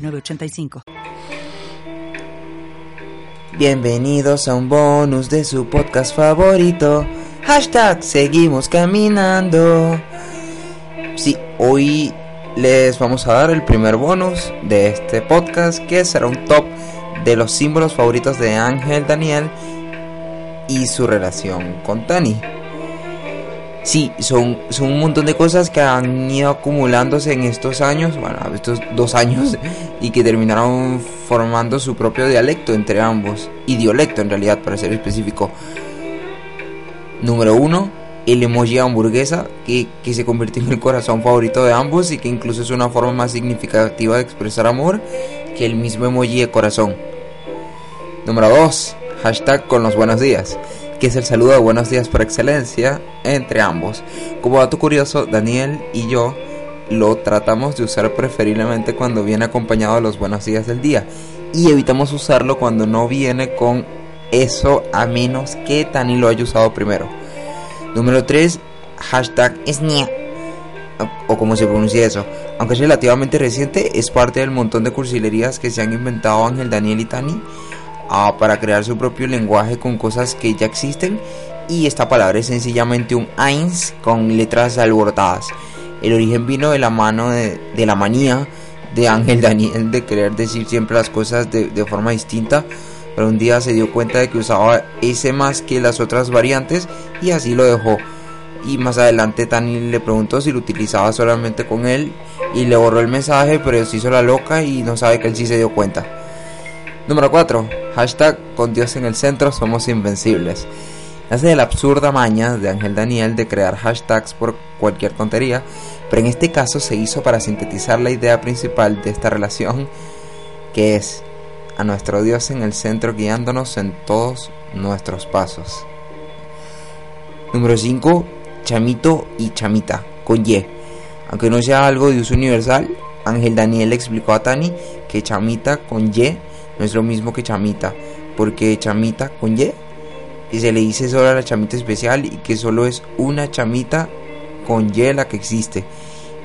906985. Bienvenidos a un bonus de su podcast favorito. Hashtag seguimos caminando. Sí, hoy les vamos a dar el primer bonus de este podcast que será un top de los símbolos favoritos de Ángel Daniel y su relación con Tani. Sí, son, son un montón de cosas que han ido acumulándose en estos años, bueno, estos dos años, y que terminaron formando su propio dialecto entre ambos, idiolecto en realidad, para ser específico. Número uno, el emoji hamburguesa, que, que se convirtió en el corazón favorito de ambos y que incluso es una forma más significativa de expresar amor que el mismo emoji de corazón. Número 2. Hashtag con los buenos días, que es el saludo de buenos días por excelencia entre ambos. Como dato curioso, Daniel y yo lo tratamos de usar preferiblemente cuando viene acompañado de los buenos días del día y evitamos usarlo cuando no viene con eso a menos que Tani lo haya usado primero. Número 3, hashtag SNIA, o como se pronuncia eso. Aunque es relativamente reciente, es parte del montón de cursilerías que se han inventado Ángel, Daniel y Tani ah, para crear su propio lenguaje con cosas que ya existen. Y esta palabra es sencillamente un eins con letras alborotadas. El origen vino de la mano de, la manía de Ángel Daniel de querer decir siempre las cosas de, de forma distinta pero un día se dio cuenta de que usaba ese más que las otras variantes y así lo dejó. Y más adelante Tani le preguntó si lo utilizaba solamente con él y le borró el mensaje, pero se hizo la loca y no sabe que él sí se dio cuenta. Número 4. Hashtag con Dios en el centro somos invencibles. Hace la absurda maña de Ángel Daniel de crear hashtags por cualquier tontería, pero en este caso se hizo para sintetizar la idea principal de esta relación, que es a nuestro Dios en el centro guiándonos en todos nuestros pasos. Número 5. Chamito y chamita, con Y. Aunque no sea algo de uso universal, Ángel Daniel explicó a Tani que chamita con Y no es lo mismo que chamita, porque chamita con Y, y se le dice solo a la chamita especial y que solo es una chamita con Y la que existe.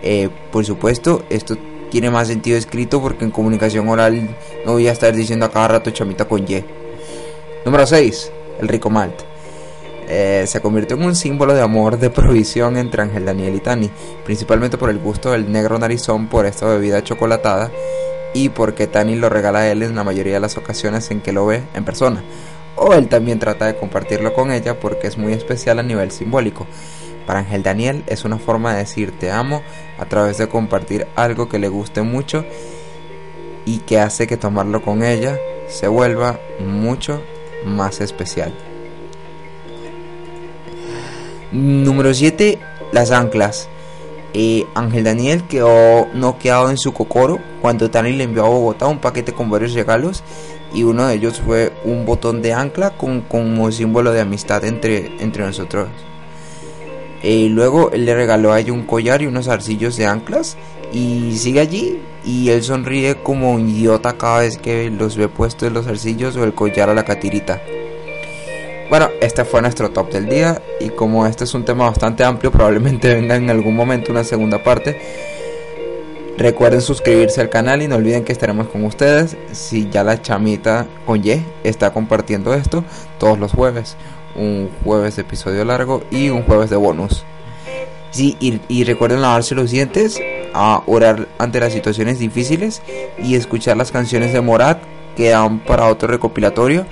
Eh, por supuesto, esto tiene más sentido escrito porque en comunicación oral no voy a estar diciendo a cada rato chamita con Y. Número 6. El rico malt. Eh, se convirtió en un símbolo de amor de provisión entre Ángel Daniel y Tani, principalmente por el gusto del negro narizón por esta bebida chocolatada y porque Tani lo regala a él en la mayoría de las ocasiones en que lo ve en persona. O él también trata de compartirlo con ella porque es muy especial a nivel simbólico. Para Ángel Daniel es una forma de decir te amo a través de compartir algo que le guste mucho y que hace que tomarlo con ella se vuelva mucho más especial. Número 7. Las anclas. Ángel Daniel quedó noqueado en su cocoro cuando Tani le envió a Bogotá un paquete con varios regalos y uno de ellos fue un botón de ancla con, como símbolo de amistad entre, entre nosotros. Eh, luego él le regaló a ella un collar y unos arcillos de anclas y sigue allí y él sonríe como un idiota cada vez que los ve puestos los arcillos o el collar a la catirita. Bueno, este fue nuestro top del día y como este es un tema bastante amplio, probablemente venga en algún momento una segunda parte. Recuerden suscribirse al canal y no olviden que estaremos con ustedes si ya la chamita con Y está compartiendo esto todos los jueves. Un jueves de episodio largo y un jueves de bonus. Sí, y, y recuerden lavarse los dientes, a orar ante las situaciones difíciles y escuchar las canciones de Morat que dan para otro recopilatorio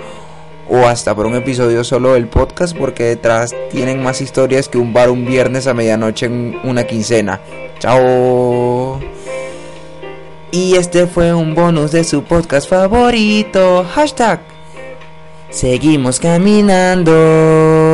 o hasta por un episodio solo del podcast porque detrás tienen más historias que un bar un viernes a medianoche en una quincena. Chao. Y este fue un bonus de su podcast favorito. Hashtag. Seguimos caminando.